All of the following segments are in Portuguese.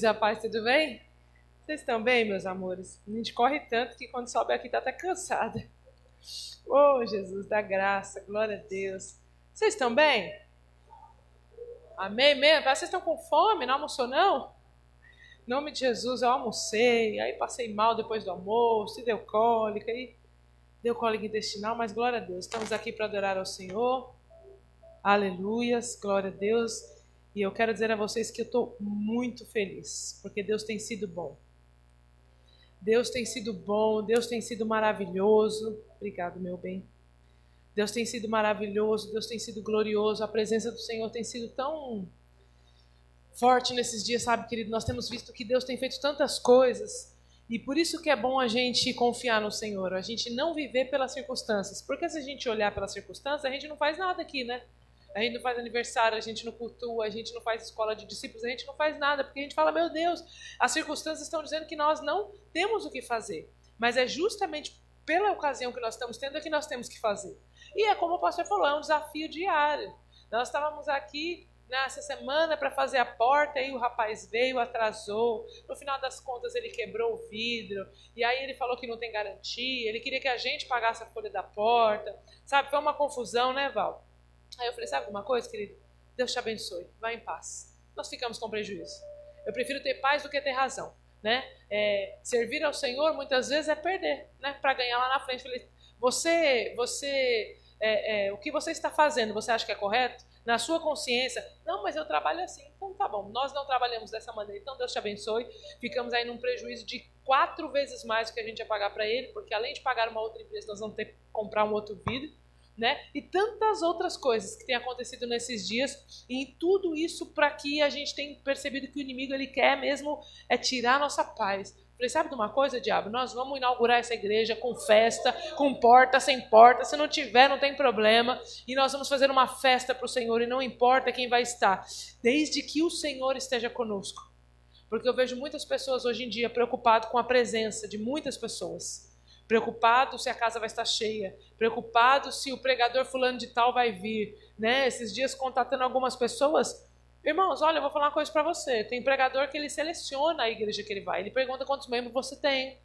queridos, a paz, tudo bem? Vocês estão bem, meus amores? A gente corre tanto que quando sobe aqui tá até cansada. Oh, Jesus, da graça, glória a Deus. Vocês estão bem? Amém mesmo? Vocês estão com fome? Não almoçou, não? Em nome de Jesus, eu almocei, aí passei mal depois do almoço, e deu cólica, e deu cólica intestinal, mas glória a Deus, estamos aqui para adorar ao Senhor. Aleluias, glória a Deus. E eu quero dizer a vocês que eu estou muito feliz, porque Deus tem sido bom. Deus tem sido bom, Deus tem sido maravilhoso. Obrigado, meu bem. Deus tem sido maravilhoso, Deus tem sido glorioso. A presença do Senhor tem sido tão forte nesses dias, sabe, querido? Nós temos visto que Deus tem feito tantas coisas. E por isso que é bom a gente confiar no Senhor, a gente não viver pelas circunstâncias. Porque se a gente olhar pelas circunstâncias, a gente não faz nada aqui, né? A gente não faz aniversário, a gente não cultua, a gente não faz escola de discípulos, a gente não faz nada, porque a gente fala, meu Deus, as circunstâncias estão dizendo que nós não temos o que fazer. Mas é justamente pela ocasião que nós estamos tendo é que nós temos que fazer. E é como o pastor falou, é um desafio diário. Nós estávamos aqui nessa semana para fazer a porta, e o rapaz veio, atrasou. No final das contas, ele quebrou o vidro, e aí ele falou que não tem garantia, ele queria que a gente pagasse a folha da porta. Sabe, foi uma confusão, né, Val? Aí eu falei: sabe alguma coisa, querido? Deus te abençoe, vá em paz. Nós ficamos com prejuízo. Eu prefiro ter paz do que ter razão. Né? É, servir ao Senhor muitas vezes é perder, né? Para ganhar lá na frente. Você, você, é, é, o que você está fazendo? Você acha que é correto? Na sua consciência? Não, mas eu trabalho assim. Então tá bom. Nós não trabalhamos dessa maneira. Então Deus te abençoe. Ficamos aí num prejuízo de quatro vezes mais do que a gente ia pagar para ele, porque além de pagar uma outra empresa, nós vamos ter que comprar um outro vidro né? E tantas outras coisas que têm acontecido nesses dias, e tudo isso para que a gente tenha percebido que o inimigo ele quer mesmo é tirar a nossa paz. Falei, sabe de uma coisa, diabo? Nós vamos inaugurar essa igreja com festa, com porta, sem porta. Se não tiver, não tem problema. E nós vamos fazer uma festa para o Senhor, e não importa quem vai estar, desde que o Senhor esteja conosco. Porque eu vejo muitas pessoas hoje em dia preocupadas com a presença de muitas pessoas preocupado se a casa vai estar cheia, preocupado se o pregador fulano de tal vai vir, né? Esses dias contatando algumas pessoas, irmãos, olha, eu vou falar uma coisa para você. Tem pregador que ele seleciona a igreja que ele vai. Ele pergunta quantos membros você tem.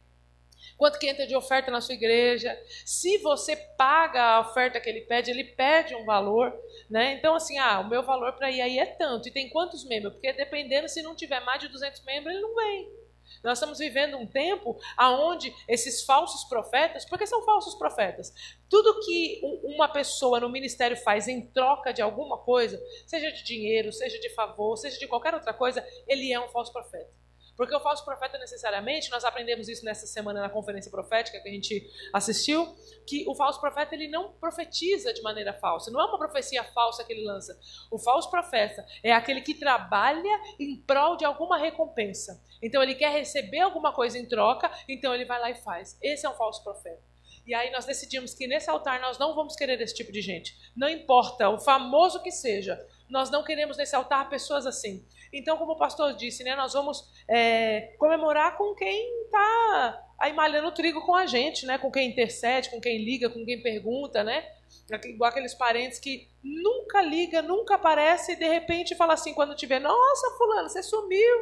Quanto que entra de oferta na sua igreja? Se você paga a oferta que ele pede, ele pede um valor, né? Então assim, ah, o meu valor para ir aí é tanto. E tem quantos membros? Porque dependendo se não tiver mais de 200 membros, ele não vem. Nós estamos vivendo um tempo aonde esses falsos profetas, porque são falsos profetas, tudo que uma pessoa no ministério faz em troca de alguma coisa, seja de dinheiro, seja de favor, seja de qualquer outra coisa, ele é um falso profeta. Porque o falso profeta, necessariamente, nós aprendemos isso nessa semana na conferência profética que a gente assistiu, que o falso profeta ele não profetiza de maneira falsa. Não é uma profecia falsa que ele lança. O falso profeta é aquele que trabalha em prol de alguma recompensa. Então ele quer receber alguma coisa em troca, então ele vai lá e faz. Esse é um falso profeta. E aí nós decidimos que nesse altar nós não vamos querer esse tipo de gente. Não importa o famoso que seja, nós não queremos nesse altar pessoas assim. Então, como o pastor disse, né, nós vamos é, comemorar com quem está aí malhando trigo com a gente, né, com quem intercede, com quem liga, com quem pergunta, né? Igual aqueles parentes que nunca liga, nunca aparece e de repente fala assim quando tiver, nossa, fulano, você sumiu.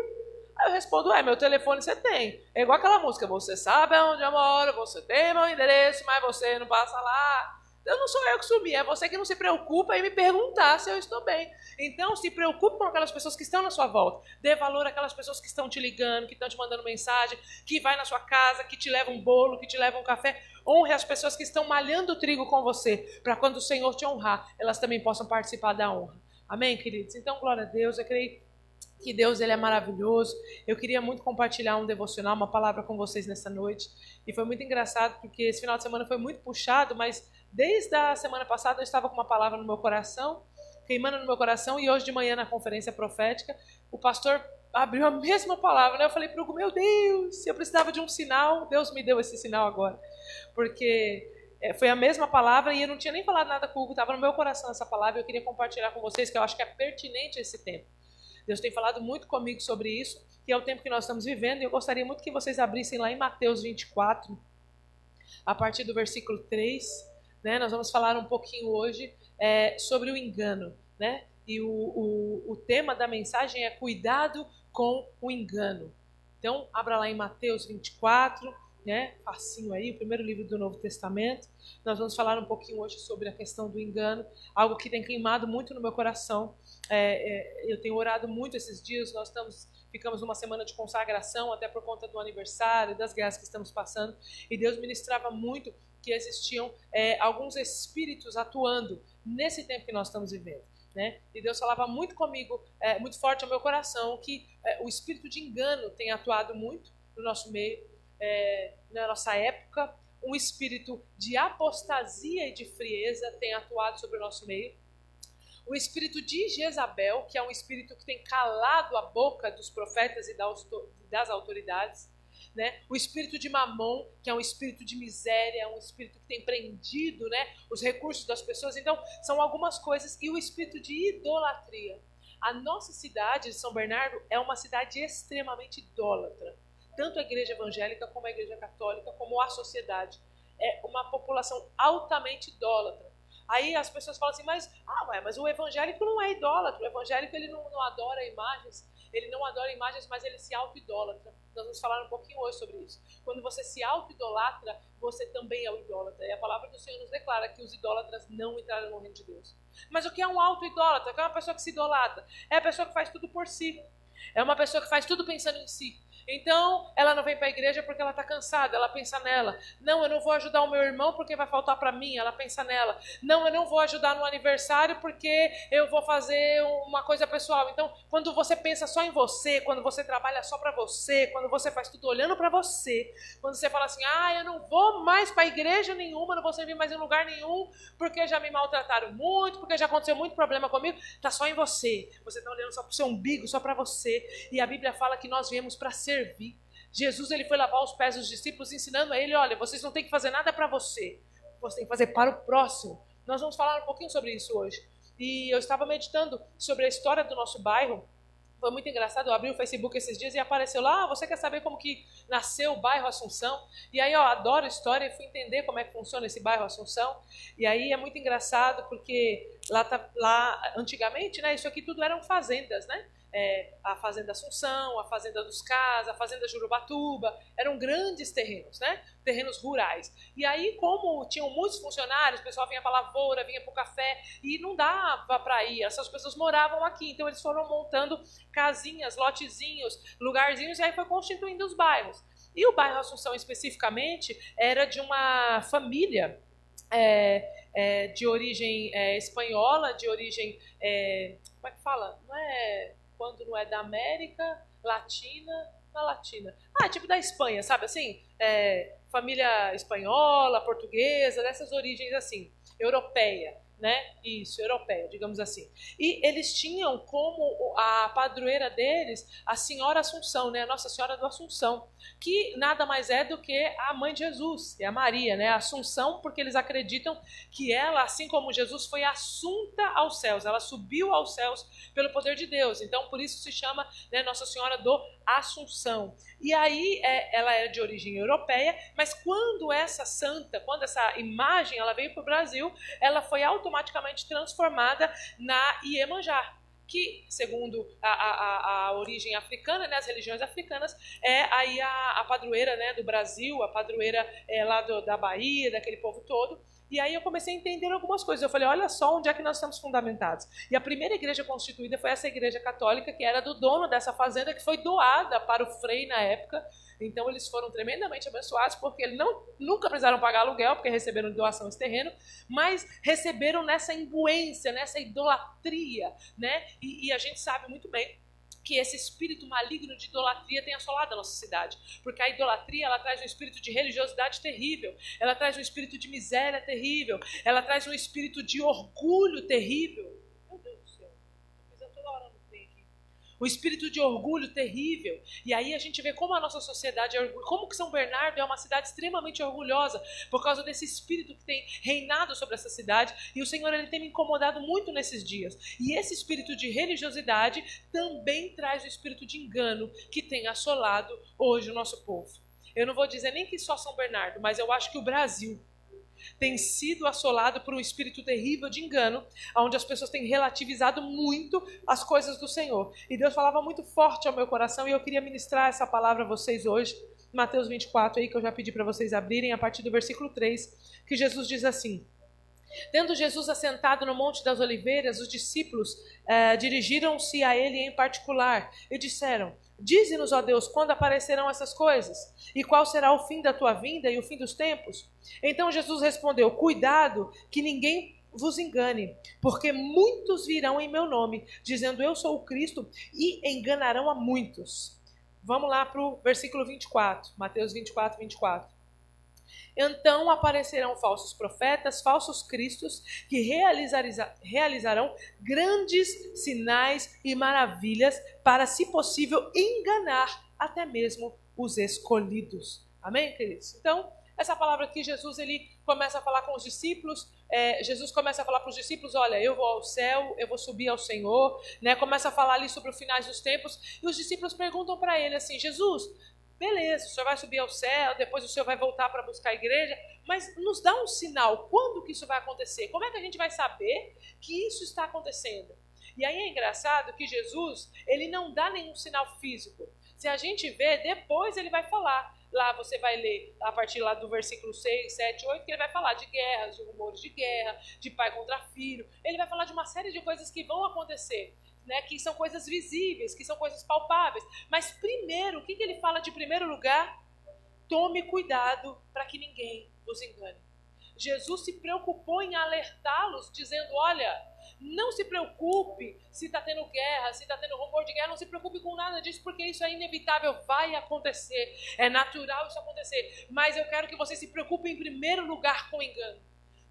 Aí eu respondo, é, meu telefone você tem. É igual aquela música, você sabe onde eu moro, você tem meu endereço, mas você não passa lá. Eu não sou eu que subi, é você que não se preocupa em me perguntar se eu estou bem. Então, se preocupe com aquelas pessoas que estão na sua volta. Dê valor àquelas pessoas que estão te ligando, que estão te mandando mensagem, que vai na sua casa, que te levam um bolo, que te levam um café. Honre as pessoas que estão malhando o trigo com você, para quando o Senhor te honrar, elas também possam participar da honra. Amém, queridos? Então, glória a Deus. Eu creio que Deus ele é maravilhoso. Eu queria muito compartilhar um devocional, uma palavra com vocês nessa noite. E foi muito engraçado porque esse final de semana foi muito puxado, mas Desde a semana passada eu estava com uma palavra no meu coração, queimando no meu coração, e hoje de manhã na conferência profética, o pastor abriu a mesma palavra. Né? Eu falei para o meu Deus, eu precisava de um sinal, Deus me deu esse sinal agora. Porque é, foi a mesma palavra e eu não tinha nem falado nada com o Hugo, estava no meu coração essa palavra e eu queria compartilhar com vocês, que eu acho que é pertinente esse tempo. Deus tem falado muito comigo sobre isso, que é o tempo que nós estamos vivendo, e eu gostaria muito que vocês abrissem lá em Mateus 24, a partir do versículo 3 né? Nós vamos falar um pouquinho hoje é, sobre o engano. Né? E o, o, o tema da mensagem é cuidado com o engano. Então, abra lá em Mateus 24, né? Facinho aí, o primeiro livro do Novo Testamento. Nós vamos falar um pouquinho hoje sobre a questão do engano, algo que tem queimado muito no meu coração. É, é, eu tenho orado muito esses dias, nós estamos ficamos numa semana de consagração, até por conta do aniversário, das guerras que estamos passando, e Deus ministrava muito que existiam é, alguns espíritos atuando nesse tempo que nós estamos vivendo. Né? E Deus falava muito comigo, é, muito forte ao meu coração, que é, o espírito de engano tem atuado muito no nosso meio, é, na nossa época. Um espírito de apostasia e de frieza tem atuado sobre o nosso meio o espírito de Jezabel, que é um espírito que tem calado a boca dos profetas e das autoridades, né? O espírito de Mamon, que é um espírito de miséria, um espírito que tem prendido, né, os recursos das pessoas. Então, são algumas coisas e o espírito de idolatria. A nossa cidade de São Bernardo é uma cidade extremamente idólatra. Tanto a igreja evangélica como a igreja católica, como a sociedade. É uma população altamente idólatra. Aí as pessoas falam assim, mas, ah, mas o evangélico não é idólatra, o evangélico ele não, não adora imagens, ele não adora imagens, mas ele se auto-idólatra. Nós vamos falar um pouquinho hoje sobre isso. Quando você se auto-idolatra, você também é o idólatra. E a palavra do Senhor nos declara que os idólatras não entrarão no reino de Deus. Mas o que é um auto-idólatra? É uma pessoa que se idolatra? É a pessoa que faz tudo por si. É uma pessoa que faz tudo pensando em si. Então, ela não vem para a igreja porque ela está cansada, ela pensa nela. Não, eu não vou ajudar o meu irmão porque vai faltar para mim, ela pensa nela. Não, eu não vou ajudar no aniversário porque eu vou fazer uma coisa pessoal. Então, quando você pensa só em você, quando você trabalha só para você, quando você faz tudo olhando para você, quando você fala assim: "Ah, eu não vou mais para igreja nenhuma, não vou servir mais em lugar nenhum, porque já me maltrataram muito, porque já aconteceu muito problema comigo", tá só em você. Você está olhando só para o seu umbigo, só para você. E a Bíblia fala que nós viemos para ser servir. Jesus ele foi lavar os pés dos discípulos, ensinando a ele: olha, vocês não têm que fazer nada para você, você tem que fazer para o próximo. Nós vamos falar um pouquinho sobre isso hoje. E eu estava meditando sobre a história do nosso bairro. Foi muito engraçado, eu abri o Facebook esses dias e apareceu lá, ah, você quer saber como que nasceu o bairro Assunção? E aí eu adoro história e fui entender como é que funciona esse bairro Assunção. E aí é muito engraçado porque lá, tá, lá antigamente, né, isso aqui tudo eram fazendas, né? É, a Fazenda Assunção, a Fazenda dos Cas, a Fazenda Jurubatuba, eram grandes terrenos, né? terrenos rurais. E aí, como tinham muitos funcionários, o pessoal vinha para a lavoura, vinha para o café, e não dava para ir, essas pessoas moravam aqui, então eles foram montando casinhas, lotezinhos, lugarzinhos, e aí foi constituindo os bairros. E o bairro Assunção, especificamente, era de uma família é, é, de origem é, espanhola, de origem. É, como é que fala? Não é quando não é da América Latina, na Latina. Ah, tipo da Espanha, sabe assim? É, família espanhola, portuguesa, dessas origens assim, europeia né? Isso, europeia, digamos assim. E eles tinham como a padroeira deles a Senhora Assunção, né? A Nossa Senhora do Assunção, que nada mais é do que a mãe de Jesus, é a Maria, né? A Assunção, porque eles acreditam que ela, assim como Jesus, foi assunta aos céus, ela subiu aos céus pelo poder de Deus. Então, por isso se chama né, Nossa Senhora do Assunção. E aí é, ela é de origem europeia, mas quando essa santa, quando essa imagem ela veio para o Brasil, ela foi automaticamente transformada na Iemanjá que, segundo a, a, a, origem africana, né, as religiões africanas, é aí a, a padroeira né, do Brasil, a padroeira é, lá do, da Bahia, daquele povo todo. E aí eu comecei a entender algumas coisas. Eu falei, olha só onde é que nós estamos fundamentados. E a primeira igreja constituída foi essa igreja católica, que era do dono dessa fazenda, que foi doada para o Frei na época. Então eles foram tremendamente abençoados, porque eles não, nunca precisaram pagar aluguel, porque receberam doação esse terreno, mas receberam nessa imbuência, nessa idolatria. Né? E, e a gente sabe muito bem que esse espírito maligno de idolatria tem assolado a nossa cidade. Porque a idolatria ela traz um espírito de religiosidade terrível, ela traz um espírito de miséria terrível, ela traz um espírito de orgulho terrível. O espírito de orgulho terrível. E aí a gente vê como a nossa sociedade é orgulho, como que São Bernardo é uma cidade extremamente orgulhosa por causa desse espírito que tem reinado sobre essa cidade. E o Senhor ele tem me incomodado muito nesses dias. E esse espírito de religiosidade também traz o espírito de engano que tem assolado hoje o nosso povo. Eu não vou dizer nem que só São Bernardo, mas eu acho que o Brasil tem sido assolado por um espírito terrível de engano, onde as pessoas têm relativizado muito as coisas do Senhor. E Deus falava muito forte ao meu coração e eu queria ministrar essa palavra a vocês hoje. Mateus 24 aí que eu já pedi para vocês abrirem a partir do versículo 3, que Jesus diz assim: Tendo Jesus assentado no Monte das Oliveiras, os discípulos eh, dirigiram-se a ele em particular e disseram: Dize-nos, ó Deus, quando aparecerão essas coisas? E qual será o fim da tua vinda e o fim dos tempos? Então Jesus respondeu: Cuidado, que ninguém vos engane, porque muitos virão em meu nome, dizendo eu sou o Cristo, e enganarão a muitos. Vamos lá para o versículo 24, Mateus 24, 24. Então aparecerão falsos profetas, falsos cristos, que realizarão grandes sinais e maravilhas para, se possível, enganar até mesmo os escolhidos. Amém, queridos? Então, essa palavra aqui, Jesus ele começa a falar com os discípulos. É, Jesus começa a falar para os discípulos: Olha, eu vou ao céu, eu vou subir ao Senhor. Né? Começa a falar ali sobre os finais dos tempos. E os discípulos perguntam para ele assim: Jesus, beleza, o senhor vai subir ao céu, depois o senhor vai voltar para buscar a igreja, mas nos dá um sinal, quando que isso vai acontecer? Como é que a gente vai saber que isso está acontecendo? E aí é engraçado que Jesus, ele não dá nenhum sinal físico. Se a gente vê, depois ele vai falar. Lá você vai ler a partir lá do versículo 6, 7, 8, que ele vai falar de guerras, de rumores de guerra, de pai contra filho. Ele vai falar de uma série de coisas que vão acontecer né, que são coisas visíveis, que são coisas palpáveis. Mas primeiro, o que, que ele fala de primeiro lugar? Tome cuidado para que ninguém os engane. Jesus se preocupou em alertá-los, dizendo: Olha, não se preocupe se está tendo guerra, se está tendo rumor de guerra, não se preocupe com nada disso, porque isso é inevitável, vai acontecer, é natural isso acontecer. Mas eu quero que você se preocupe em primeiro lugar com engano.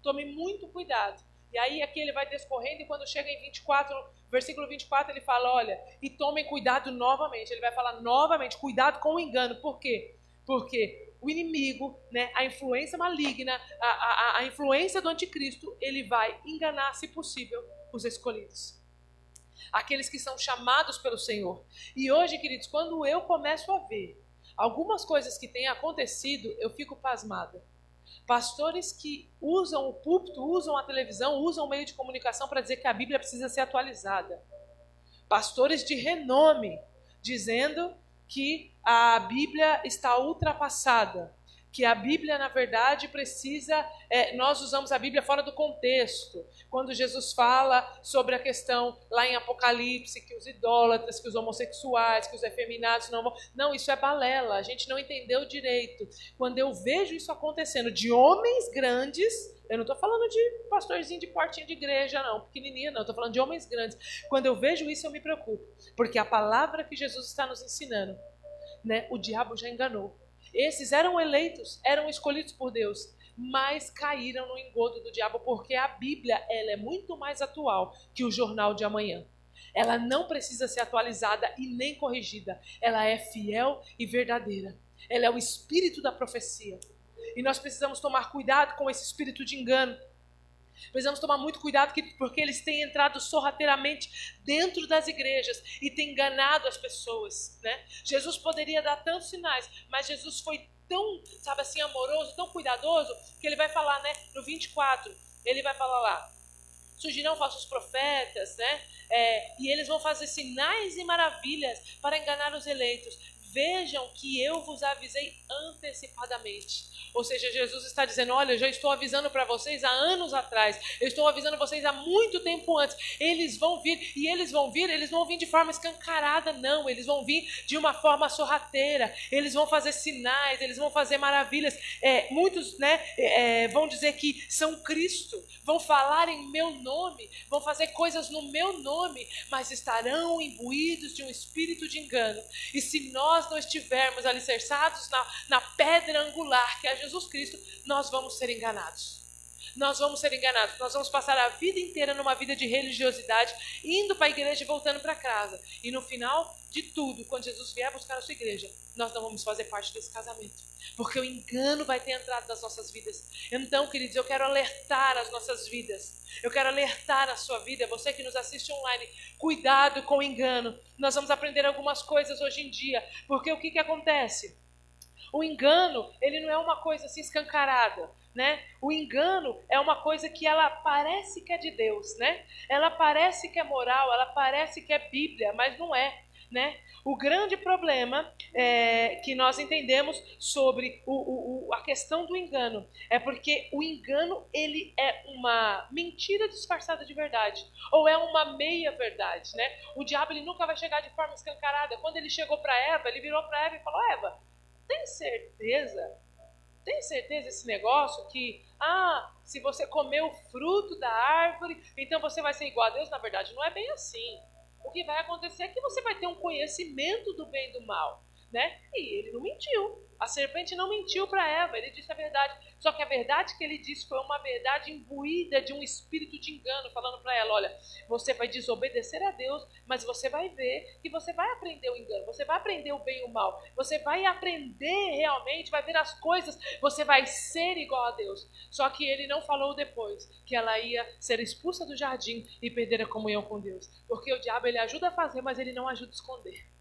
Tome muito cuidado e aí aqui ele vai descorrendo e quando chega em 24, versículo 24, ele fala, olha, e tomem cuidado novamente. Ele vai falar novamente, cuidado com o engano. Por quê? Porque o inimigo, né, a influência maligna, a, a, a influência do anticristo, ele vai enganar, se possível, os escolhidos. Aqueles que são chamados pelo Senhor. E hoje, queridos, quando eu começo a ver algumas coisas que têm acontecido, eu fico pasmada. Pastores que usam o púlpito, usam a televisão, usam o meio de comunicação para dizer que a Bíblia precisa ser atualizada. Pastores de renome dizendo que a Bíblia está ultrapassada, que a Bíblia, na verdade, precisa. É, nós usamos a Bíblia fora do contexto. Quando Jesus fala sobre a questão lá em Apocalipse, que os idólatras, que os homossexuais, que os efeminados não vão. Não, isso é balela. A gente não entendeu direito. Quando eu vejo isso acontecendo de homens grandes. Eu não estou falando de pastorzinho de portinha de igreja, não, pequenininha, não. Estou falando de homens grandes. Quando eu vejo isso, eu me preocupo. Porque a palavra que Jesus está nos ensinando, né, o diabo já enganou. Esses eram eleitos, eram escolhidos por Deus, mas caíram no engodo do diabo porque a Bíblia ela é muito mais atual que o jornal de amanhã. Ela não precisa ser atualizada e nem corrigida. Ela é fiel e verdadeira. Ela é o espírito da profecia. E nós precisamos tomar cuidado com esse espírito de engano. Precisamos tomar muito cuidado porque eles têm entrado sorrateiramente dentro das igrejas e têm enganado as pessoas. Né? Jesus poderia dar tantos sinais, mas Jesus foi tão, sabe assim, amoroso, tão cuidadoso, que ele vai falar, né, no 24, ele vai falar lá, surgirão falsos profetas, né, é, e eles vão fazer sinais e maravilhas para enganar os eleitos. Vejam que eu vos avisei antecipadamente. Ou seja, Jesus está dizendo: Olha, eu já estou avisando para vocês há anos atrás, eu estou avisando vocês há muito tempo antes. Eles vão vir, e eles vão vir, eles vão vir de forma escancarada, não, eles vão vir de uma forma sorrateira, eles vão fazer sinais, eles vão fazer maravilhas. É, muitos né, é, vão dizer que são Cristo, vão falar em meu nome, vão fazer coisas no meu nome, mas estarão imbuídos de um espírito de engano. E se nós não estivermos alicerçados na, na pedra angular, que é Jesus Cristo, nós vamos ser enganados. Nós vamos ser enganados. Nós vamos passar a vida inteira numa vida de religiosidade, indo para a igreja e voltando para casa. E no final de tudo, quando Jesus vier buscar a sua igreja, nós não vamos fazer parte desse casamento. Porque o engano vai ter entrado nas nossas vidas. Então, queridos, eu quero alertar as nossas vidas. Eu quero alertar a sua vida, você que nos assiste online. Cuidado com o engano. Nós vamos aprender algumas coisas hoje em dia. Porque o que, que acontece? O engano, ele não é uma coisa assim escancarada. né? O engano é uma coisa que ela parece que é de Deus, né? Ela parece que é moral, ela parece que é Bíblia, mas não é. Né? O grande problema é, que nós entendemos sobre o, o, a questão do engano é porque o engano ele é uma mentira disfarçada de verdade ou é uma meia verdade, né? O diabo ele nunca vai chegar de forma escancarada. Quando ele chegou para Eva, ele virou para Eva e falou: Eva, tem certeza? Tem certeza esse negócio que ah, se você comer o fruto da árvore, então você vai ser igual a Deus? Na verdade, não é bem assim o que vai acontecer é que você vai ter um conhecimento do bem e do mal, né? E ele não mentiu. A serpente não mentiu para Eva, ele disse a verdade. Só que a verdade que ele disse foi uma verdade imbuída de um espírito de engano, falando para ela: olha, você vai desobedecer a Deus, mas você vai ver que você vai aprender o engano, você vai aprender o bem e o mal, você vai aprender realmente, vai ver as coisas, você vai ser igual a Deus. Só que ele não falou depois que ela ia ser expulsa do jardim e perder a comunhão com Deus, porque o diabo ele ajuda a fazer, mas ele não ajuda a esconder.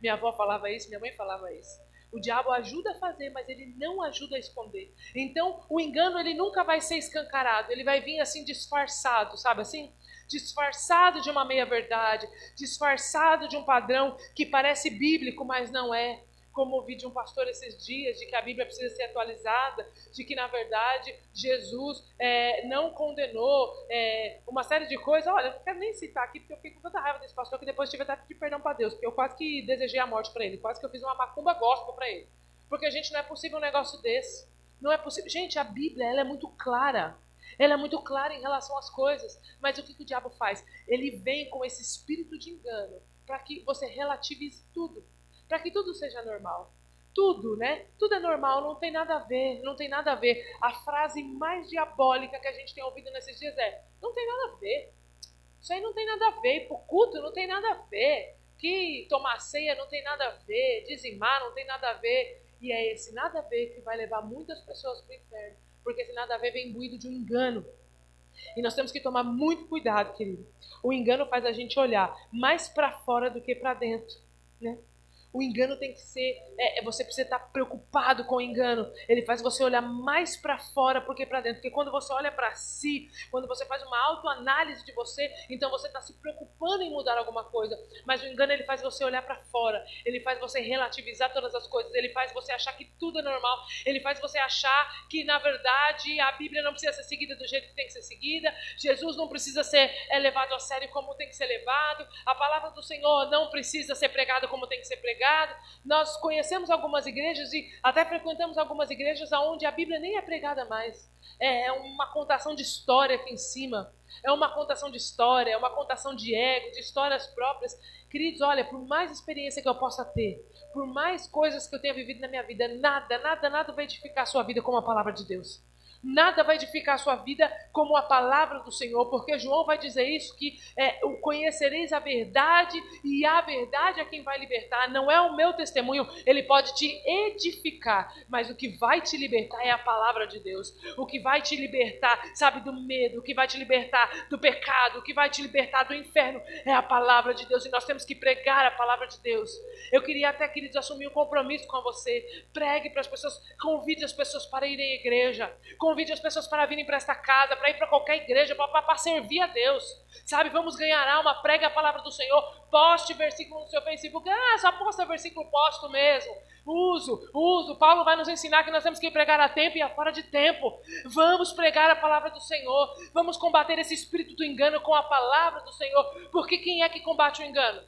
Minha avó falava isso, minha mãe falava isso. O diabo ajuda a fazer, mas ele não ajuda a esconder. Então, o engano ele nunca vai ser escancarado, ele vai vir assim disfarçado, sabe assim? Disfarçado de uma meia-verdade, disfarçado de um padrão que parece bíblico, mas não é como ouvi de um pastor esses dias, de que a Bíblia precisa ser atualizada, de que, na verdade, Jesus é, não condenou é, uma série de coisas. Olha, eu não quero nem citar aqui, porque eu fiquei com tanta raiva desse pastor que depois tive até pedir perdão para Deus, porque eu quase que desejei a morte para ele, quase que eu fiz uma macumba gospel para ele. Porque, a gente, não é possível um negócio desse. Não é possível. Gente, a Bíblia ela é muito clara. Ela é muito clara em relação às coisas. Mas o que, que o diabo faz? Ele vem com esse espírito de engano para que você relativize tudo para que tudo seja normal. Tudo, né? Tudo é normal, não tem nada a ver, não tem nada a ver. A frase mais diabólica que a gente tem ouvido nesses dias é: não tem nada a ver. Isso aí não tem nada a ver. Pro culto não tem nada a ver. Que tomar ceia não tem nada a ver. Dizimar não tem nada a ver. E é esse nada a ver que vai levar muitas pessoas para o inferno. Porque esse nada a ver vem imbuído de um engano. E nós temos que tomar muito cuidado, querido. O engano faz a gente olhar mais para fora do que para dentro, né? O engano tem que ser. É, é, você precisa estar preocupado com o engano. Ele faz você olhar mais para fora do que para dentro. Porque quando você olha para si, quando você faz uma autoanálise de você, então você está se preocupando em mudar alguma coisa. Mas o engano ele faz você olhar para fora. Ele faz você relativizar todas as coisas. Ele faz você achar que tudo é normal. Ele faz você achar que, na verdade, a Bíblia não precisa ser seguida do jeito que tem que ser seguida. Jesus não precisa ser é, levado a sério como tem que ser levado. A palavra do Senhor não precisa ser pregada como tem que ser pregada Nós conhecemos algumas igrejas e até frequentamos algumas igrejas onde a Bíblia nem é pregada mais. É, é uma contação de história aqui em cima. É uma contação de história, é uma contação de ego, de histórias próprias. Queridos, olha, por mais experiência que eu possa ter, por mais coisas que eu tenha vivido na minha vida, nada, nada, nada vai edificar a sua vida como a palavra de Deus. Nada vai edificar a sua vida como a palavra do Senhor, porque João vai dizer isso: que é, conhecereis a verdade e a verdade é quem vai libertar. Não é o meu testemunho, ele pode te edificar, mas o que vai te libertar é a palavra de Deus. O que vai te libertar, sabe, do medo, o que vai te libertar do pecado, o que vai te libertar do inferno é a palavra de Deus e nós temos que pregar a palavra de Deus. Eu queria até, queridos, assumir um compromisso com você. Pregue para as pessoas, convide as pessoas para irem à igreja Convide as pessoas para virem para esta casa, para ir para qualquer igreja, para servir a Deus. Sabe, vamos ganhar alma, pregue a palavra do Senhor, poste versículo no seu Facebook. Ah, só posta versículo posto mesmo. Uso, uso. Paulo vai nos ensinar que nós temos que pregar a tempo e a fora de tempo. Vamos pregar a palavra do Senhor. Vamos combater esse espírito do engano com a palavra do Senhor. Porque quem é que combate o engano?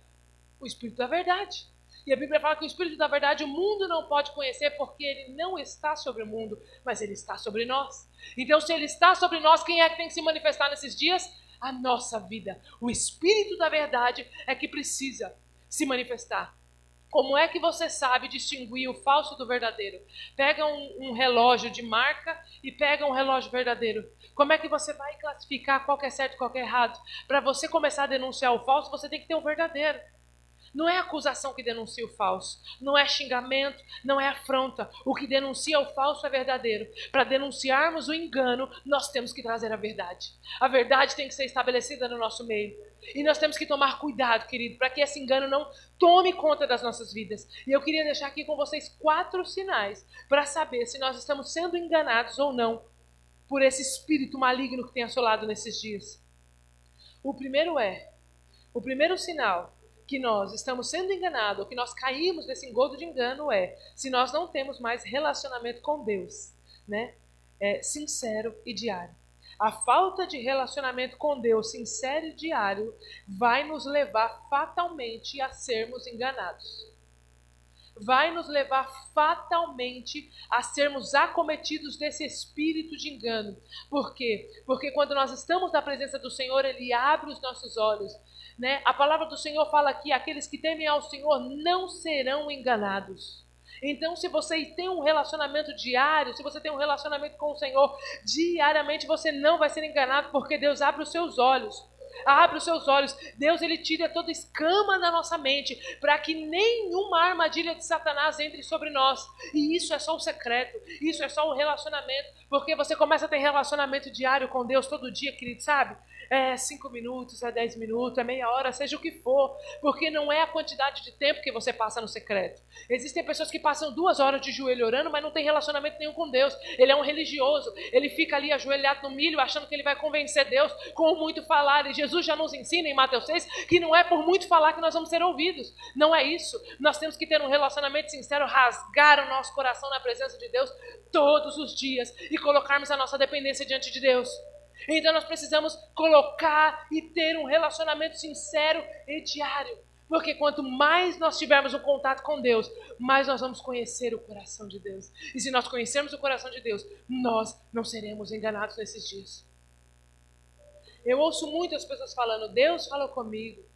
O espírito da verdade. E a Bíblia fala que o Espírito da Verdade o mundo não pode conhecer porque ele não está sobre o mundo, mas ele está sobre nós. Então, se ele está sobre nós, quem é que tem que se manifestar nesses dias? A nossa vida. O Espírito da Verdade é que precisa se manifestar. Como é que você sabe distinguir o falso do verdadeiro? Pega um, um, relógio de marca e pega um relógio verdadeiro. Como é que você vai classificar qual é certo e qual é errado? Para você começar a denunciar o falso, você tem que ter um verdadeiro. Não é acusação que denuncia o falso, não é xingamento, não é afronta. O que denuncia o falso é verdadeiro. Para denunciarmos o engano, nós temos que trazer a verdade. A verdade tem que ser estabelecida no nosso meio. E nós temos que tomar cuidado, querido, para que esse engano não tome conta das nossas vidas. E eu queria deixar aqui com vocês quatro sinais para saber se nós estamos sendo enganados ou não por esse espírito maligno que tem assolado nesses dias. O primeiro é, o primeiro sinal que nós estamos sendo enganados, ou que nós caímos nesse engodo de engano é se nós não temos mais relacionamento com Deus, né? É, sincero e diário. A falta de relacionamento com Deus sincero e diário vai nos levar fatalmente a sermos enganados. Vai nos levar fatalmente a sermos acometidos desse espírito de engano. Por quê? Porque quando nós estamos na presença do Senhor, Ele abre os nossos olhos. Né? A palavra do Senhor fala que aqueles que temem ao Senhor não serão enganados. Então, se você tem um relacionamento diário, se você tem um relacionamento com o Senhor diariamente, você não vai ser enganado, porque Deus abre os seus olhos. Abre os seus olhos. Deus ele tira toda escama da nossa mente para que nenhuma armadilha de Satanás entre sobre nós. E isso é só um secreto. Isso é só um relacionamento, porque você começa a ter relacionamento diário com Deus todo dia, querido, sabe? É cinco minutos, é dez minutos, é meia hora, seja o que for, porque não é a quantidade de tempo que você passa no secreto. Existem pessoas que passam duas horas de joelho orando, mas não tem relacionamento nenhum com Deus. Ele é um religioso, ele fica ali ajoelhado no milho, achando que ele vai convencer Deus com muito falar. E Jesus já nos ensina em Mateus 6 que não é por muito falar que nós vamos ser ouvidos. Não é isso. Nós temos que ter um relacionamento sincero, rasgar o nosso coração na presença de Deus todos os dias e colocarmos a nossa dependência diante de Deus. Então nós precisamos colocar e ter um relacionamento sincero e diário. Porque quanto mais nós tivermos um contato com Deus, mais nós vamos conhecer o coração de Deus. E se nós conhecermos o coração de Deus, nós não seremos enganados nesses dias. Eu ouço muitas pessoas falando: Deus falou comigo.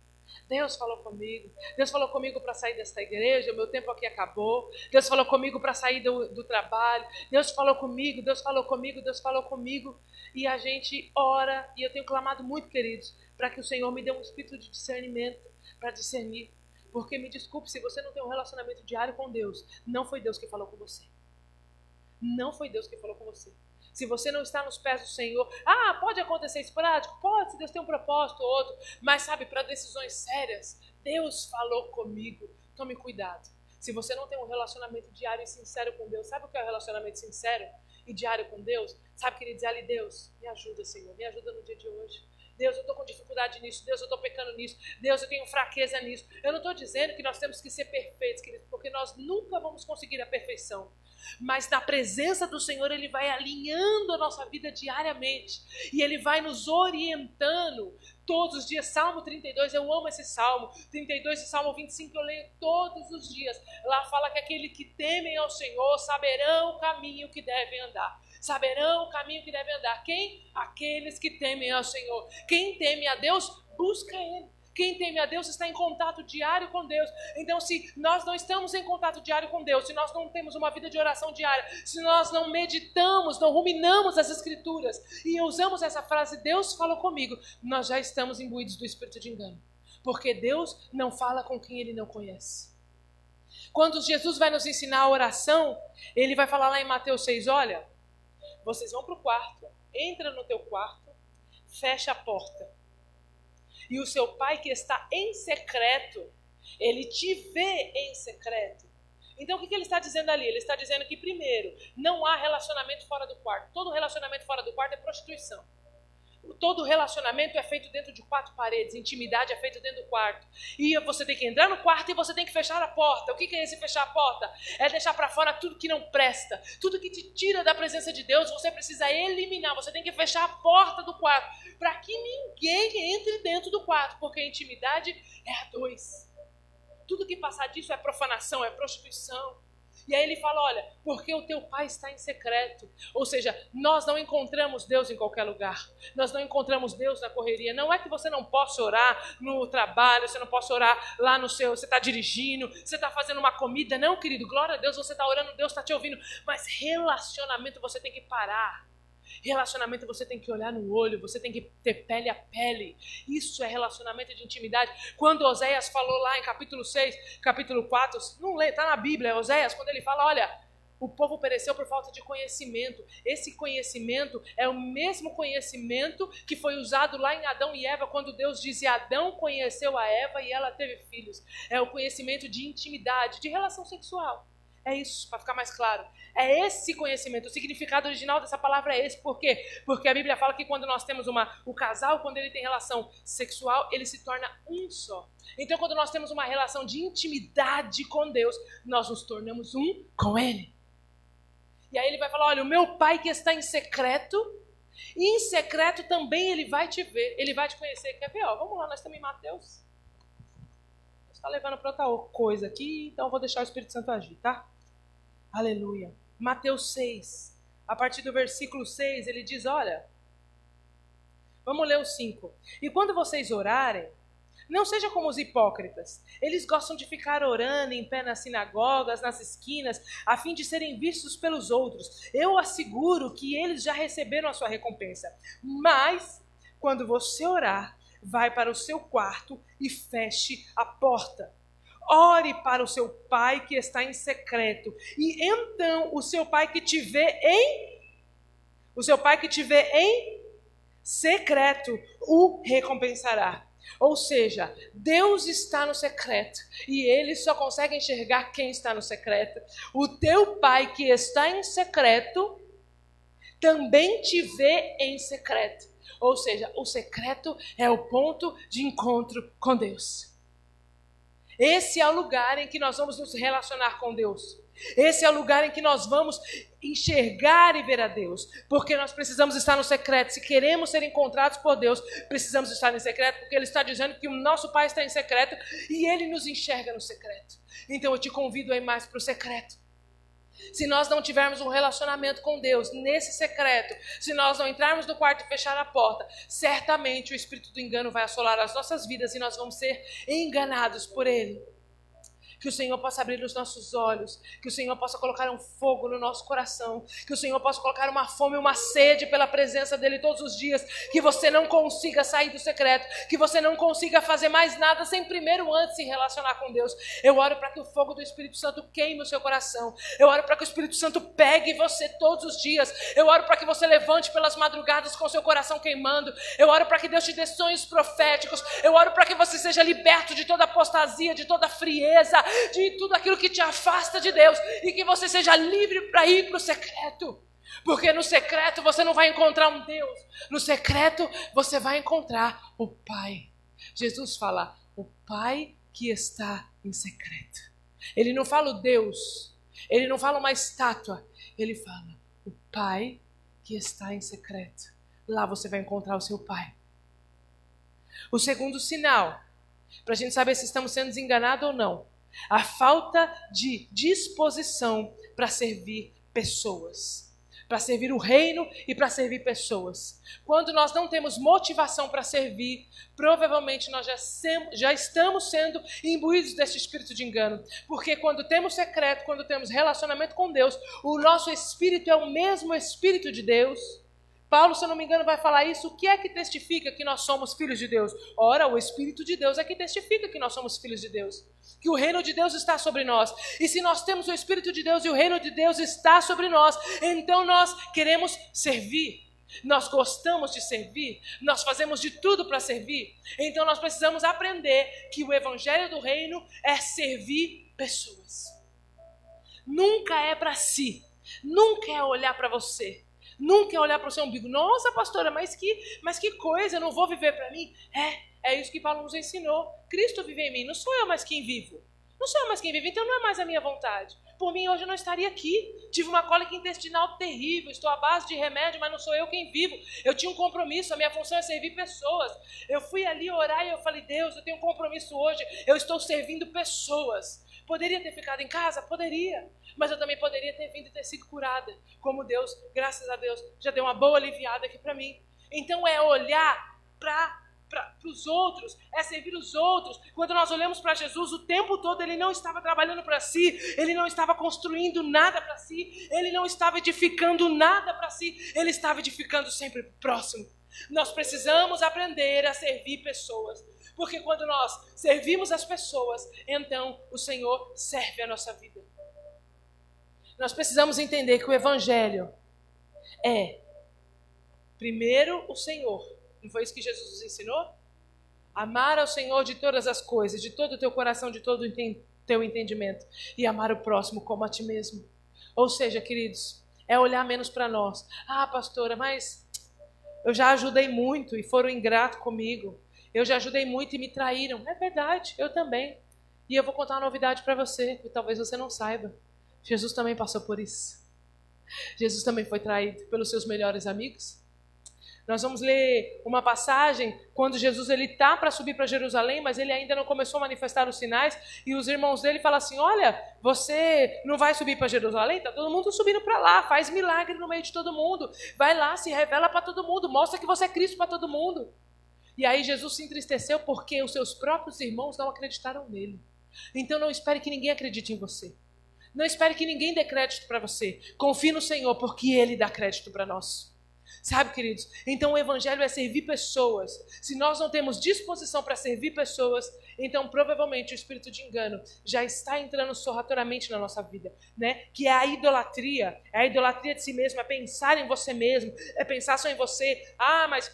Deus falou comigo. Deus falou comigo para sair desta igreja. Meu tempo aqui acabou. Deus falou comigo para sair do, do trabalho. Deus falou comigo. Deus falou comigo. Deus falou comigo. E a gente ora. E eu tenho clamado muito, queridos, para que o Senhor me dê um espírito de discernimento para discernir. Porque me desculpe, se você não tem um relacionamento diário com Deus, não foi Deus que falou com você. Não foi Deus que falou com você se você não está nos pés do Senhor, ah, pode acontecer esporádico? Pode, se Deus tem um propósito ou outro, mas sabe, para decisões sérias, Deus falou comigo. Tome cuidado. Se você não tem um relacionamento diário e sincero com Deus, sabe o que é um relacionamento sincero e diário com Deus? Sabe que ele diz ali, Deus, me ajuda, Senhor, me ajuda no dia de hoje. Deus, eu estou com dificuldade nisso. Deus, eu estou pecando nisso. Deus, eu tenho fraqueza nisso. Eu não estou dizendo que nós temos que ser perfeitos, queridos, porque nós nunca vamos conseguir a perfeição mas na presença do Senhor Ele vai alinhando a nossa vida diariamente e Ele vai nos orientando todos os dias. Salmo 32, eu amo esse salmo. 32 e Salmo 25 eu leio todos os dias. Lá fala que aquele que temem ao Senhor saberão o caminho que devem andar. Saberão o caminho que devem andar. Quem? Aqueles que temem ao Senhor. Quem teme a Deus, busca Ele. Quem teme a Deus está em contato diário com Deus. Então, se nós não estamos em contato diário com Deus, se nós não temos uma vida de oração diária, se nós não meditamos, não ruminamos as Escrituras e usamos essa frase, Deus falou comigo, nós já estamos imbuídos do espírito de engano. Porque Deus não fala com quem ele não conhece. Quando Jesus vai nos ensinar a oração, ele vai falar lá em Mateus 6: olha, vocês vão para o quarto, entra no teu quarto, fecha a porta e o seu pai que está em secreto, ele te vê em secreto. Então o que, que ele está dizendo ali? Ele está dizendo que, primeiro, não há relacionamento fora do quarto. Todo relacionamento fora do quarto é prostituição. Todo relacionamento é feito dentro de quatro paredes, intimidade é feita dentro do quarto. E você tem que entrar no quarto e você tem que fechar a porta. O que é esse fechar a porta? É deixar para fora tudo que não presta, tudo que te tira da presença de Deus. Você precisa eliminar. Você tem que fechar a porta do quarto para que ninguém entre dentro do quarto, porque a intimidade é a dois. Tudo que passar disso é profanação, é prostituição. E aí ele fala: olha, porque o teu pai está em secreto. Ou seja, nós não encontramos Deus em qualquer lugar. Nós não encontramos Deus na correria. Não é que você não possa orar no trabalho, você não possa orar lá no seu. Você está dirigindo, você está fazendo uma comida. Não, querido, glória a Deus, você está orando, Deus está te ouvindo. Mas relacionamento você tem que parar. Relacionamento você tem que olhar no olho, você tem que ter pele a pele. Isso é relacionamento de intimidade. Quando Oséias falou lá em capítulo 6, capítulo 4, não lê, está na Bíblia, Oséias, quando ele fala, olha, o povo pereceu por falta de conhecimento. Esse conhecimento é o mesmo conhecimento que foi usado lá em Adão e Eva, quando Deus dizia: Adão conheceu a Eva e ela teve filhos. É o conhecimento de intimidade, de relação sexual. É isso, para ficar mais claro. É esse conhecimento. O significado original dessa palavra é esse. Por quê? Porque a Bíblia fala que quando nós temos uma, o casal, quando ele tem relação sexual, ele se torna um só. Então, quando nós temos uma relação de intimidade com Deus, nós nos tornamos um com Ele. E aí ele vai falar: olha, o meu pai que está em secreto, e em secreto também ele vai te ver, ele vai te conhecer. Quer ver? Ó, vamos lá, nós estamos em Mateus. Está levando para outra coisa aqui, então eu vou deixar o Espírito Santo agir, tá? Aleluia. Mateus 6, a partir do versículo 6, ele diz: Olha, vamos ler o 5. E quando vocês orarem, não seja como os hipócritas. Eles gostam de ficar orando em pé nas sinagogas, nas esquinas, a fim de serem vistos pelos outros. Eu asseguro que eles já receberam a sua recompensa. Mas, quando você orar, vai para o seu quarto e feche a porta. Ore para o seu pai que está em secreto. E então o seu pai que te vê em. O seu pai que te vê em secreto o recompensará. Ou seja, Deus está no secreto e ele só consegue enxergar quem está no secreto. O teu pai que está em secreto também te vê em secreto. Ou seja, o secreto é o ponto de encontro com Deus. Esse é o lugar em que nós vamos nos relacionar com Deus. Esse é o lugar em que nós vamos enxergar e ver a Deus. Porque nós precisamos estar no secreto. Se queremos ser encontrados por Deus, precisamos estar em secreto, porque Ele está dizendo que o nosso Pai está em secreto e Ele nos enxerga no secreto. Então eu te convido a ir mais para o secreto. Se nós não tivermos um relacionamento com Deus nesse secreto, se nós não entrarmos no quarto e fechar a porta, certamente o espírito do engano vai assolar as nossas vidas e nós vamos ser enganados por ele. Que o Senhor possa abrir os nossos olhos, que o Senhor possa colocar um fogo no nosso coração, que o Senhor possa colocar uma fome, uma sede pela presença dEle todos os dias, que você não consiga sair do secreto, que você não consiga fazer mais nada sem primeiro antes se relacionar com Deus. Eu oro para que o fogo do Espírito Santo queime o seu coração. Eu oro para que o Espírito Santo pegue você todos os dias. Eu oro para que você levante pelas madrugadas com seu coração queimando. Eu oro para que Deus te dê sonhos proféticos. Eu oro para que você seja liberto de toda apostasia, de toda frieza, de tudo aquilo que te afasta de Deus e que você seja livre para ir para o secreto. Porque no secreto você não vai encontrar um Deus, no secreto você vai encontrar o Pai. Jesus fala, o Pai que está em secreto. Ele não fala o Deus, ele não fala uma estátua, ele fala o Pai que está em secreto. Lá você vai encontrar o seu Pai. O segundo sinal, para a gente saber se estamos sendo enganados ou não, a falta de disposição para servir pessoas. Para servir o reino e para servir pessoas. Quando nós não temos motivação para servir, provavelmente nós já, já estamos sendo imbuídos desse espírito de engano. Porque quando temos secreto, quando temos relacionamento com Deus, o nosso espírito é o mesmo espírito de Deus Paulo, se eu não me engano, vai falar isso. O que é que testifica que nós somos filhos de Deus? Ora, o Espírito de Deus é que testifica que nós somos filhos de Deus. Que o reino de Deus está sobre nós. E se nós temos o Espírito de Deus e o reino de Deus está sobre nós, então nós queremos servir. Nós gostamos de servir, nós fazemos de tudo para servir. Então nós precisamos aprender que o evangelho do reino é servir pessoas. Nunca é para si, nunca é olhar para você Nunca olhar para o seu umbigo. Nossa, pastora, mas que, mas que coisa, eu não vou viver para mim. É, é isso que Paulo nos ensinou. Cristo vive em mim, não sou eu mais quem vivo. Não sou eu mais quem vive, então não é mais a minha vontade. Por mim, hoje eu não estaria aqui. Tive uma cólica intestinal terrível, estou à base de remédio, mas não sou eu quem vivo. Eu tinha um compromisso, a minha função é servir pessoas. Eu fui ali orar e eu falei, Deus, eu tenho um compromisso hoje, eu estou servindo pessoas. Poderia ter ficado em casa? Poderia. Mas eu também poderia ter vindo e ter sido curada. Como Deus, graças a Deus, já deu uma boa aliviada aqui para mim. Então é olhar para para os outros, é servir os outros. Quando nós olhamos para Jesus, o tempo todo ele não estava trabalhando para si, ele não estava construindo nada para si, ele não estava edificando nada para si, ele estava edificando sempre o próximo. Nós precisamos aprender a servir pessoas. Porque quando nós servimos as pessoas, então o Senhor serve a nossa vida. Nós precisamos entender que o Evangelho é, primeiro, o Senhor. Não foi isso que Jesus nos ensinou? Amar ao Senhor de todas as coisas, de todo o teu coração, de todo o teu entendimento e amar o próximo como a ti mesmo. Ou seja, queridos, é olhar menos para nós. Ah, pastora, mas eu já ajudei muito e foram ingratos comigo. Eu já ajudei muito e me traíram. É verdade, eu também. E eu vou contar uma novidade para você, que talvez você não saiba. Jesus também passou por isso. Jesus também foi traído pelos seus melhores amigos. Nós vamos ler uma passagem quando Jesus ele tá para subir para Jerusalém, mas ele ainda não começou a manifestar os sinais e os irmãos dele falam assim: "Olha, você não vai subir para Jerusalém? Tá todo mundo subindo para lá, faz milagre no meio de todo mundo. Vai lá, se revela para todo mundo, mostra que você é Cristo para todo mundo." E aí Jesus se entristeceu porque os seus próprios irmãos não acreditaram nele. Então não espere que ninguém acredite em você. Não espere que ninguém dê crédito para você. Confie no Senhor, porque Ele dá crédito para nós. Sabe, queridos? Então o evangelho é servir pessoas. Se nós não temos disposição para servir pessoas, então provavelmente o espírito de engano já está entrando sorrateiramente na nossa vida, né? Que é a idolatria, é a idolatria de si mesmo, é pensar em você mesmo, é pensar só em você. Ah, mas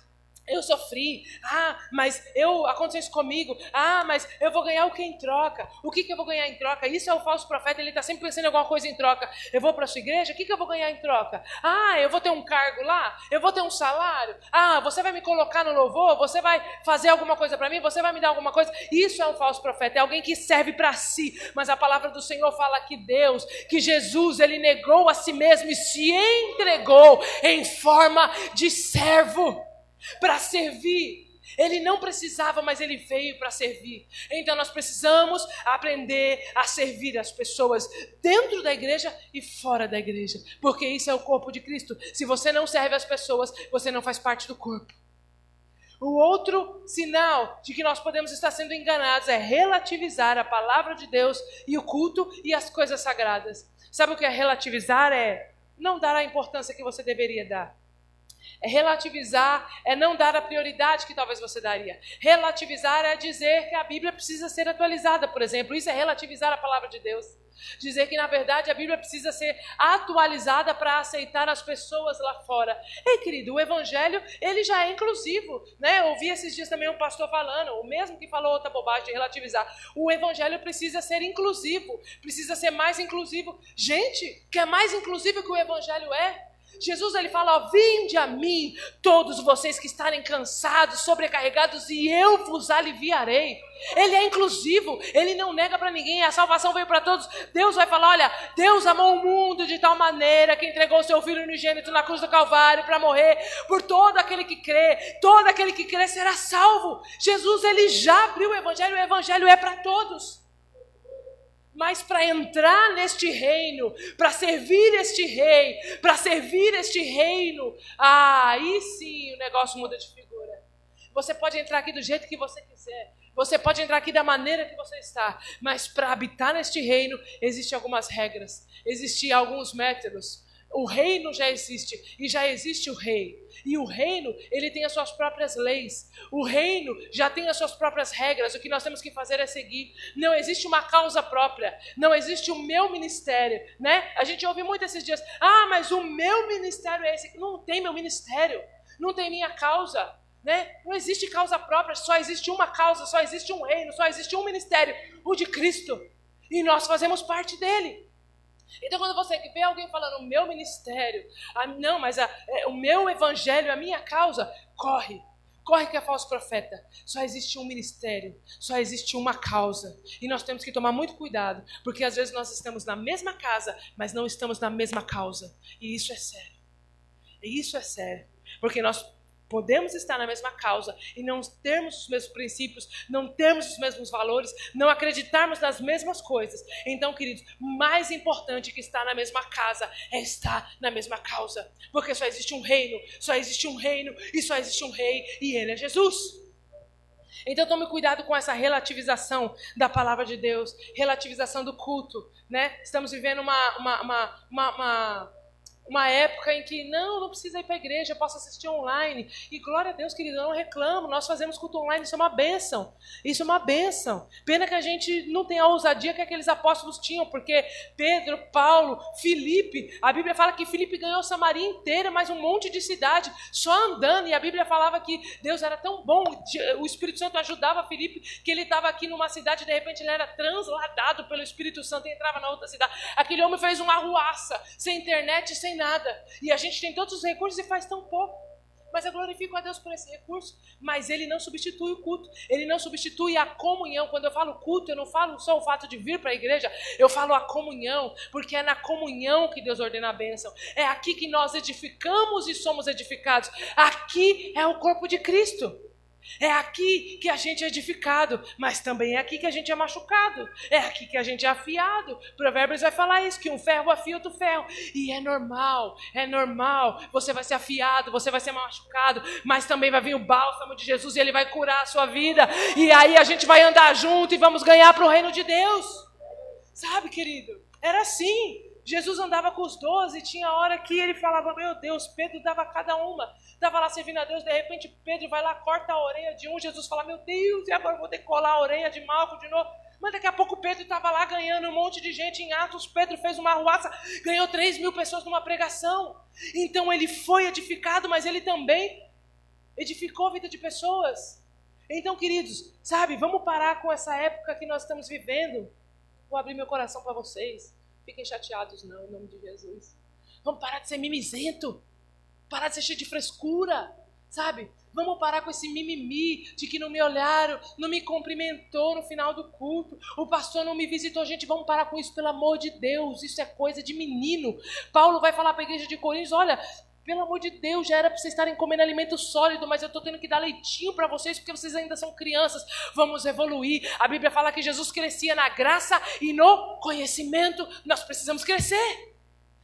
eu sofri. Ah, mas eu aconteceu isso comigo. Ah, mas eu vou ganhar o que em troca? O que, que eu vou ganhar em troca? Isso é o falso profeta, ele está sempre pensando em alguma coisa em troca. Eu vou para a sua igreja, o que, que eu vou ganhar em troca? Ah, eu vou ter um cargo lá? Eu vou ter um salário? Ah, você vai me colocar no louvor? Você vai fazer alguma coisa para mim? Você vai me dar alguma coisa? Isso é um falso profeta, é alguém que serve para si. Mas a palavra do Senhor fala que Deus, que Jesus, ele negou a si mesmo e se entregou em forma de servo para servir. Ele não precisava, mas ele veio para servir. Então nós precisamos aprender a servir as pessoas dentro da igreja e fora da igreja, porque isso é o corpo de Cristo. Se você não serve as pessoas, você não faz parte do corpo. O outro sinal de que nós podemos estar sendo enganados é relativizar a palavra de Deus e o culto e as coisas sagradas. Sabe o que é relativizar? É não dar a importância que você deveria dar. É relativizar, é não dar a prioridade que talvez você daria. Relativizar é dizer que a Bíblia precisa ser atualizada, por exemplo. Isso é relativizar a palavra de Deus. Dizer que, na verdade, a Bíblia precisa ser atualizada para aceitar as pessoas lá fora. Ei, querido, o Evangelho, ele já é inclusivo. Né? Eu ouvi esses dias também um pastor falando, o mesmo que falou outra bobagem de relativizar. O Evangelho precisa ser inclusivo, precisa ser mais inclusivo. Gente, que é mais inclusivo que o Evangelho é, Jesus ele fala: Vinde a mim, todos vocês que estarem cansados, sobrecarregados, e eu vos aliviarei. Ele é inclusivo, ele não nega para ninguém, a salvação veio para todos. Deus vai falar: olha, Deus amou o mundo de tal maneira que entregou seu filho unigênito na cruz do Calvário para morrer por todo aquele que crê, todo aquele que crê será salvo. Jesus ele já abriu o evangelho, o evangelho é para todos. Mas para entrar neste reino, para servir este rei, para servir este reino, ah, aí sim o negócio muda de figura. Você pode entrar aqui do jeito que você quiser. Você pode entrar aqui da maneira que você está, mas para habitar neste reino existem algumas regras, existem alguns métodos. O reino já existe e já existe o rei. E o reino, ele tem as suas próprias leis. O reino já tem as suas próprias regras. O que nós temos que fazer é seguir. Não existe uma causa própria. Não existe o meu ministério, né? A gente ouve muito esses dias: "Ah, mas o meu ministério é esse". Não tem meu ministério. Não tem minha causa, né? Não existe causa própria, só existe uma causa, só existe um reino, só existe um ministério, o de Cristo. E nós fazemos parte dele. Então, quando você vê alguém falando o meu ministério, a, não, mas a, é, o meu evangelho, a minha causa, corre. Corre que é falso profeta. Só existe um ministério, só existe uma causa. E nós temos que tomar muito cuidado, porque às vezes nós estamos na mesma casa, mas não estamos na mesma causa. E isso é sério. E isso é sério. Porque nós Podemos estar na mesma causa e não termos os mesmos princípios, não termos os mesmos valores, não acreditarmos nas mesmas coisas. Então, queridos, mais importante que estar na mesma casa é estar na mesma causa. Porque só existe um reino, só existe um reino e só existe um rei e ele é Jesus. Então tome cuidado com essa relativização da palavra de Deus, relativização do culto, né? Estamos vivendo uma, uma, uma, uma, uma época em que não, não precisa ir para a igreja, eu posso assistir online. E glória a Deus, querido, eu não reclamo, nós fazemos culto online, isso é uma bênção. Isso é uma bênção. Pena que a gente não tem a ousadia que aqueles apóstolos tinham, porque Pedro, Paulo, Filipe, a Bíblia fala que Filipe ganhou Samaria inteira, mais um monte de cidade, só andando. E a Bíblia falava que Deus era tão bom, o Espírito Santo ajudava Filipe, que ele estava aqui numa cidade, de repente ele era transladado pelo Espírito Santo e entrava na outra cidade. Aquele homem fez uma arruaça, sem internet, sem nada. E a gente tem todos os recursos e faz tão pouco. Mas eu glorifico a Deus por esse recurso. Mas ele não substitui o culto. Ele não substitui a comunhão. Quando eu falo culto, eu não falo só o fato de vir para a igreja. Eu falo a comunhão. Porque é na comunhão que Deus ordena a bênção. É aqui que nós edificamos e somos edificados. Aqui é o corpo de Cristo. É aqui que a gente é edificado, mas também é aqui que a gente é machucado. É aqui que a gente é afiado. Provérbios vai falar isso, que um ferro afia outro ferro. E é normal, é normal. Você vai ser afiado, você vai ser machucado, mas também vai vir o bálsamo de Jesus e ele vai curar a sua vida. E aí a gente vai andar junto e vamos ganhar para o reino de Deus. Sabe, querido? Era assim. Jesus andava com os doze, tinha hora que ele falava, meu Deus, Pedro dava cada uma. Estava lá servindo a Deus, de repente Pedro vai lá, corta a orelha de um, Jesus fala, meu Deus, e agora eu vou ter que colar a orelha de Malco de novo. Mas daqui a pouco Pedro estava lá ganhando um monte de gente em Atos. Pedro fez uma arruaça, ganhou 3 mil pessoas numa pregação. Então ele foi edificado, mas ele também edificou a vida de pessoas. Então, queridos, sabe, vamos parar com essa época que nós estamos vivendo. Vou abrir meu coração para vocês. Fiquem chateados, não, em nome de Jesus. Vamos parar de ser mimizento. Parar de ser cheio de frescura. Sabe? Vamos parar com esse mimimi de que não me olharam, não me cumprimentou no final do culto, o pastor não me visitou. Gente, vamos parar com isso, pelo amor de Deus. Isso é coisa de menino. Paulo vai falar para a igreja de Coríntios: olha, pelo amor de Deus, já era para vocês estarem comendo alimento sólido, mas eu estou tendo que dar leitinho para vocês porque vocês ainda são crianças. Vamos evoluir. A Bíblia fala que Jesus crescia na graça e no conhecimento. Nós precisamos crescer.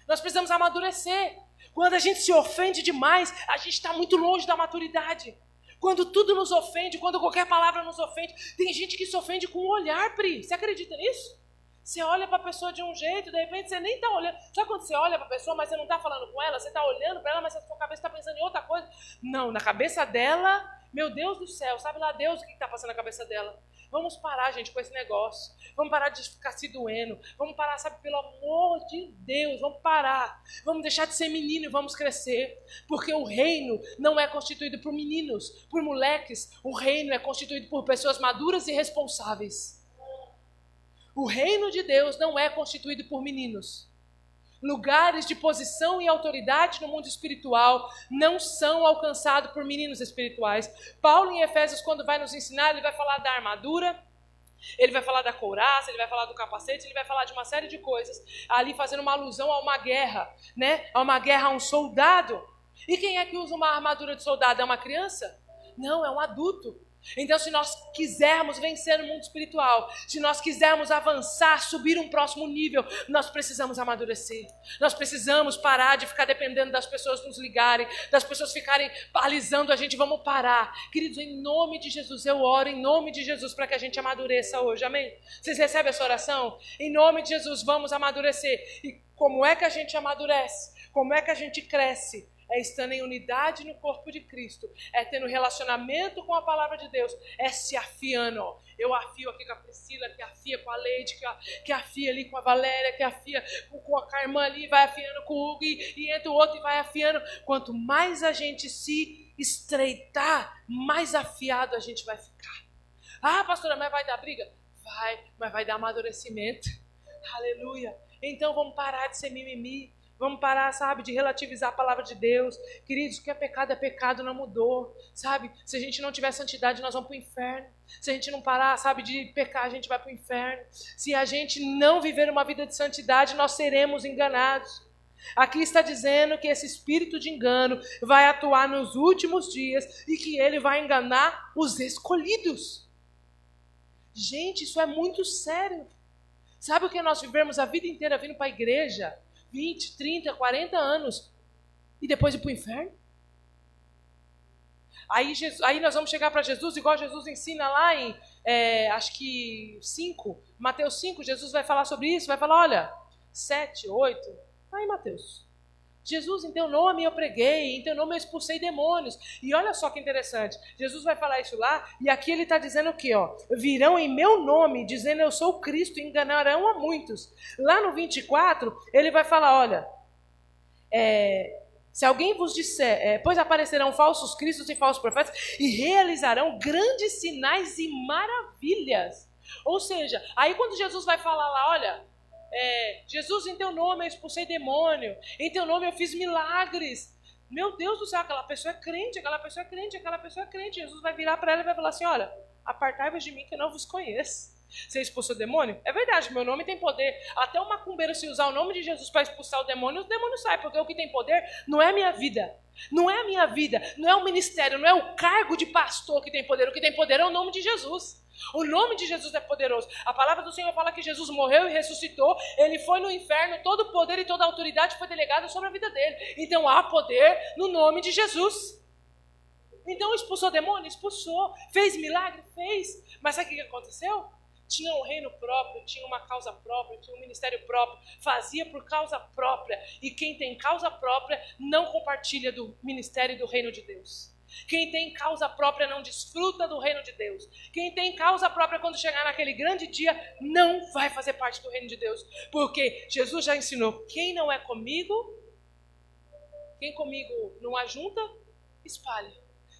Nós precisamos amadurecer. Quando a gente se ofende demais, a gente está muito longe da maturidade. Quando tudo nos ofende, quando qualquer palavra nos ofende, tem gente que se ofende com o olhar, Pri. Você acredita nisso? Você olha para a pessoa de um jeito, de repente você nem está olhando. Sabe quando você olha para a pessoa, mas você não está falando com ela? Você está olhando para ela, mas a sua cabeça está pensando em outra coisa? Não, na cabeça dela, meu Deus do céu, sabe lá Deus o que está passando na cabeça dela? Vamos parar, gente, com esse negócio. Vamos parar de ficar se doendo. Vamos parar, sabe, pelo amor de Deus, vamos parar. Vamos deixar de ser menino e vamos crescer. Porque o reino não é constituído por meninos, por moleques. O reino é constituído por pessoas maduras e responsáveis. O reino de Deus não é constituído por meninos. Lugares de posição e autoridade no mundo espiritual não são alcançados por meninos espirituais. Paulo, em Efésios, quando vai nos ensinar, ele vai falar da armadura, ele vai falar da couraça, ele vai falar do capacete, ele vai falar de uma série de coisas, ali fazendo uma alusão a uma guerra, né? A uma guerra a um soldado. E quem é que usa uma armadura de soldado? É uma criança? Não, é um adulto. Então, se nós quisermos vencer no mundo espiritual, se nós quisermos avançar, subir um próximo nível, nós precisamos amadurecer. Nós precisamos parar de ficar dependendo das pessoas nos ligarem, das pessoas ficarem paralisando a gente. Vamos parar. Queridos, em nome de Jesus, eu oro em nome de Jesus para que a gente amadureça hoje. Amém? Vocês recebem essa oração? Em nome de Jesus, vamos amadurecer. E como é que a gente amadurece? Como é que a gente cresce? É estando em unidade no corpo de Cristo, é tendo relacionamento com a palavra de Deus, é se afiando. Eu afio aqui com a Priscila, que afia com a Leide, que, que afia ali com a Valéria, que afia com, com a Carmã ali, vai afiando com o Hugo, e, e entra o outro e vai afiando. Quanto mais a gente se estreitar, mais afiado a gente vai ficar. Ah, pastora, mas vai dar briga? Vai, mas vai dar amadurecimento. Aleluia. Então vamos parar de ser mimimi. Vamos parar, sabe, de relativizar a palavra de Deus. Queridos, o que é pecado é pecado, não mudou, sabe? Se a gente não tiver santidade, nós vamos para o inferno. Se a gente não parar, sabe, de pecar, a gente vai para o inferno. Se a gente não viver uma vida de santidade, nós seremos enganados. Aqui está dizendo que esse espírito de engano vai atuar nos últimos dias e que ele vai enganar os escolhidos. Gente, isso é muito sério. Sabe o que nós vivemos a vida inteira vindo para a igreja? 20, 30, 40 anos e depois ir para o inferno? Aí, Jesus, aí nós vamos chegar para Jesus, igual Jesus ensina lá em, é, acho que 5, Mateus 5, Jesus vai falar sobre isso, vai falar, olha, 7, 8, tá aí Mateus. Jesus, em teu nome eu preguei, em teu nome eu expulsei demônios. E olha só que interessante, Jesus vai falar isso lá, e aqui ele está dizendo o quê? Ó? Virão em meu nome, dizendo eu sou Cristo, e enganarão a muitos. Lá no 24, ele vai falar: olha, é, se alguém vos disser, é, pois aparecerão falsos cristos e falsos profetas, e realizarão grandes sinais e maravilhas. Ou seja, aí quando Jesus vai falar lá, olha, é, Jesus, em teu nome eu expulsei demônio, em teu nome eu fiz milagres. Meu Deus do céu, aquela pessoa é crente, aquela pessoa é crente, aquela pessoa é crente. Jesus vai virar para ela e vai falar assim: olha, apartai-vos de mim que eu não vos conheço. Você expulsou o demônio? É verdade, meu nome tem poder. Até o macumbeiro, se usar o nome de Jesus para expulsar o demônio, o demônio sai, porque o que tem poder não é a minha vida. Não é a minha vida, não é o ministério, não é o cargo de pastor que tem poder. O que tem poder é o nome de Jesus. O nome de Jesus é poderoso. A palavra do Senhor fala que Jesus morreu e ressuscitou. Ele foi no inferno, todo o poder e toda a autoridade foi delegada sobre a vida dele. Então há poder no nome de Jesus. Então expulsou demônio? Expulsou. Fez milagre? Fez. Mas sabe o que aconteceu? Tinha um reino próprio, tinha uma causa própria, tinha um ministério próprio, fazia por causa própria. E quem tem causa própria não compartilha do ministério e do reino de Deus. Quem tem causa própria não desfruta do reino de Deus. Quem tem causa própria quando chegar naquele grande dia não vai fazer parte do reino de Deus. Porque Jesus já ensinou: quem não é comigo, quem comigo não ajunta, espalha.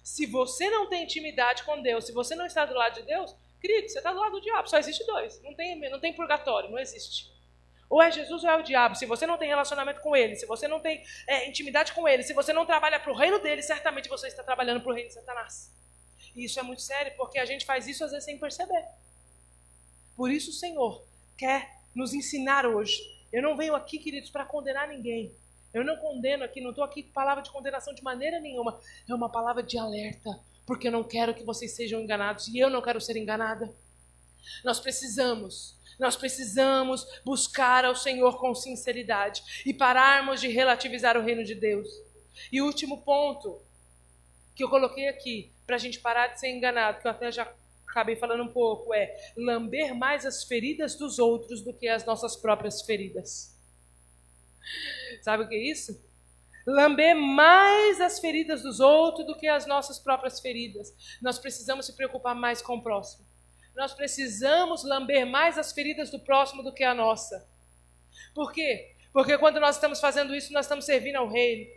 Se você não tem intimidade com Deus, se você não está do lado de Deus, querido, você está do lado do diabo. Só existe dois. Não tem, não tem purgatório, não existe. Ou é Jesus ou é o diabo. Se você não tem relacionamento com ele, se você não tem é, intimidade com ele, se você não trabalha para o reino dele, certamente você está trabalhando para o reino de Satanás. E isso é muito sério, porque a gente faz isso às vezes sem perceber. Por isso o Senhor quer nos ensinar hoje. Eu não venho aqui, queridos, para condenar ninguém. Eu não condeno aqui, não estou aqui com palavra de condenação de maneira nenhuma. É uma palavra de alerta, porque eu não quero que vocês sejam enganados e eu não quero ser enganada. Nós precisamos nós precisamos buscar ao Senhor com sinceridade e pararmos de relativizar o reino de Deus. E o último ponto que eu coloquei aqui, para a gente parar de ser enganado, que eu até já acabei falando um pouco, é lamber mais as feridas dos outros do que as nossas próprias feridas. Sabe o que é isso? Lamber mais as feridas dos outros do que as nossas próprias feridas. Nós precisamos se preocupar mais com o próximo nós precisamos lamber mais as feridas do próximo do que a nossa. Por quê? Porque quando nós estamos fazendo isso, nós estamos servindo ao reino.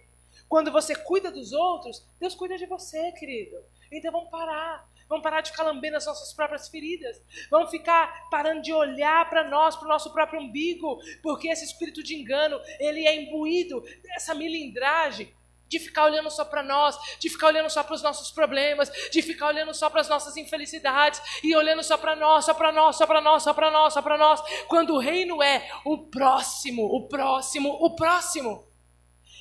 Quando você cuida dos outros, Deus cuida de você, querido. Então vamos parar. Vamos parar de ficar lambendo as nossas próprias feridas. Vamos ficar parando de olhar para nós, para o nosso próprio umbigo, porque esse espírito de engano, ele é imbuído dessa milindragem de ficar olhando só para nós, de ficar olhando só para os nossos problemas, de ficar olhando só para as nossas infelicidades e olhando só para nós, só para nós, só para nós, só para nós, só para nós, quando o reino é o próximo, o próximo, o próximo.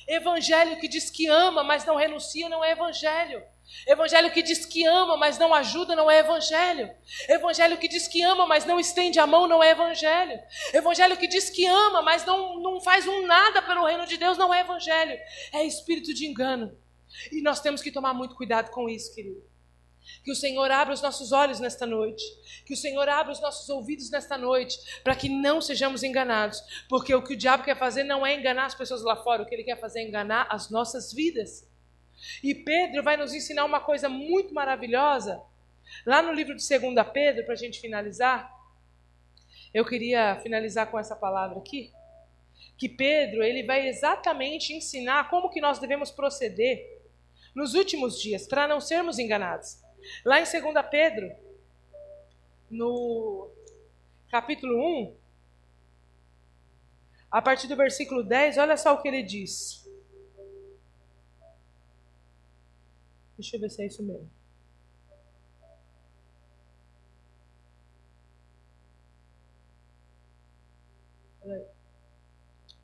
Evangelho que diz que ama, mas não renuncia, não é evangelho. Evangelho que diz que ama, mas não ajuda, não é evangelho. Evangelho que diz que ama, mas não estende a mão, não é evangelho. Evangelho que diz que ama, mas não, não faz um nada pelo reino de Deus, não é evangelho. É espírito de engano. E nós temos que tomar muito cuidado com isso, querido. Que o Senhor abra os nossos olhos nesta noite. Que o Senhor abra os nossos ouvidos nesta noite. Para que não sejamos enganados. Porque o que o diabo quer fazer não é enganar as pessoas lá fora. O que ele quer fazer é enganar as nossas vidas. E Pedro vai nos ensinar uma coisa muito maravilhosa. Lá no livro de 2 Pedro, para a gente finalizar, eu queria finalizar com essa palavra aqui. Que Pedro, ele vai exatamente ensinar como que nós devemos proceder nos últimos dias, para não sermos enganados. Lá em 2 Pedro, no capítulo 1, a partir do versículo 10, olha só o que ele diz. Deixa eu ver se é isso mesmo.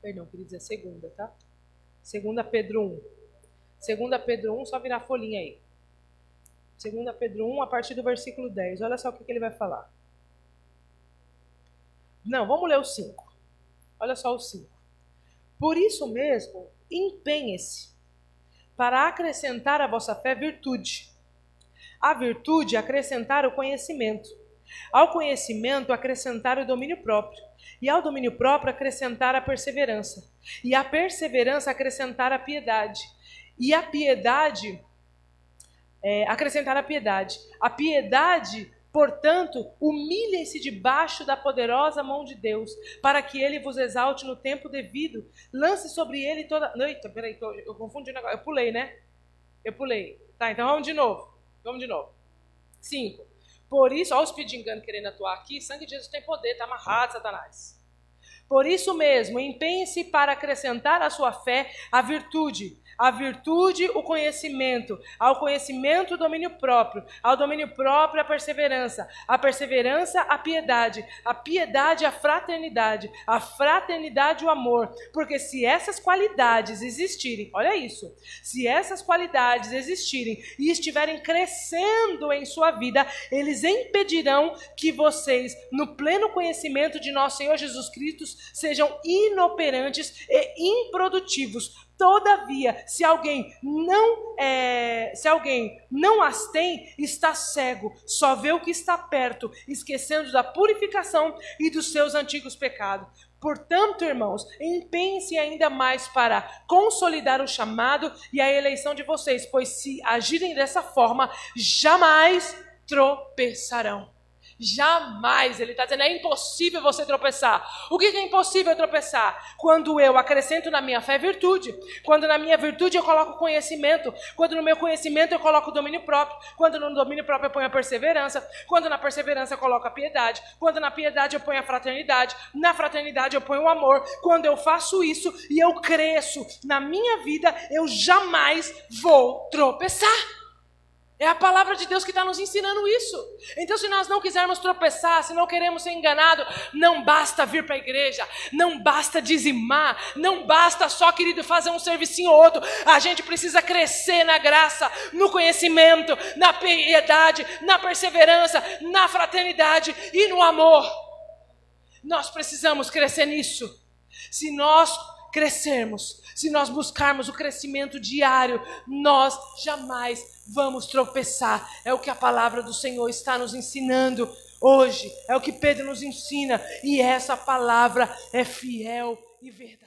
Perdão, queria dizer segunda, tá? Segunda Pedro 1. Segunda Pedro 1, só virar a folhinha aí. Segunda Pedro 1, a partir do versículo 10. Olha só o que, que ele vai falar. Não, vamos ler o 5. Olha só o 5. Por isso mesmo, empenhe-se para acrescentar à vossa fé virtude. A virtude, acrescentar o conhecimento. Ao conhecimento, acrescentar o domínio próprio. E ao domínio próprio acrescentar a perseverança. E a perseverança acrescentar a piedade. E a piedade é, acrescentar a piedade. A piedade, portanto, humilhem-se debaixo da poderosa mão de Deus, para que ele vos exalte no tempo devido. Lance sobre ele toda. Eita, peraí, eu, eu confundi o negócio. Eu pulei, né? Eu pulei. Tá, então vamos de novo. Vamos de novo. Cinco. Por isso, olha os engano querendo atuar aqui. Sangue de Jesus tem poder, está amarrado, Satanás. Por isso mesmo, empenhe-se para acrescentar à sua fé a virtude a virtude, o conhecimento, ao conhecimento, o domínio próprio, ao domínio próprio, a perseverança, a perseverança, a piedade, a piedade, a fraternidade, a fraternidade, o amor. Porque se essas qualidades existirem, olha isso, se essas qualidades existirem e estiverem crescendo em sua vida, eles impedirão que vocês, no pleno conhecimento de nosso Senhor Jesus Cristo, sejam inoperantes e improdutivos Todavia, se alguém não é, se alguém não as tem, está cego, só vê o que está perto, esquecendo da purificação e dos seus antigos pecados. Portanto, irmãos, empenhem-se ainda mais para consolidar o chamado e a eleição de vocês, pois se agirem dessa forma, jamais tropeçarão. Jamais, ele está dizendo, é impossível você tropeçar. O que é impossível tropeçar? Quando eu acrescento na minha fé virtude, quando na minha virtude eu coloco conhecimento, quando no meu conhecimento eu coloco o domínio próprio, quando no domínio próprio eu ponho a perseverança, quando na perseverança eu coloco a piedade, quando na piedade eu ponho a fraternidade, na fraternidade eu ponho o amor. Quando eu faço isso e eu cresço na minha vida, eu jamais vou tropeçar. É a palavra de Deus que está nos ensinando isso. Então, se nós não quisermos tropeçar, se não queremos ser enganados, não basta vir para a igreja, não basta dizimar, não basta só, querido, fazer um servicinho ou outro. A gente precisa crescer na graça, no conhecimento, na piedade, na perseverança, na fraternidade e no amor. Nós precisamos crescer nisso. Se nós crescermos, se nós buscarmos o crescimento diário, nós jamais vamos tropeçar. É o que a palavra do Senhor está nos ensinando hoje. É o que Pedro nos ensina. E essa palavra é fiel e verdadeira.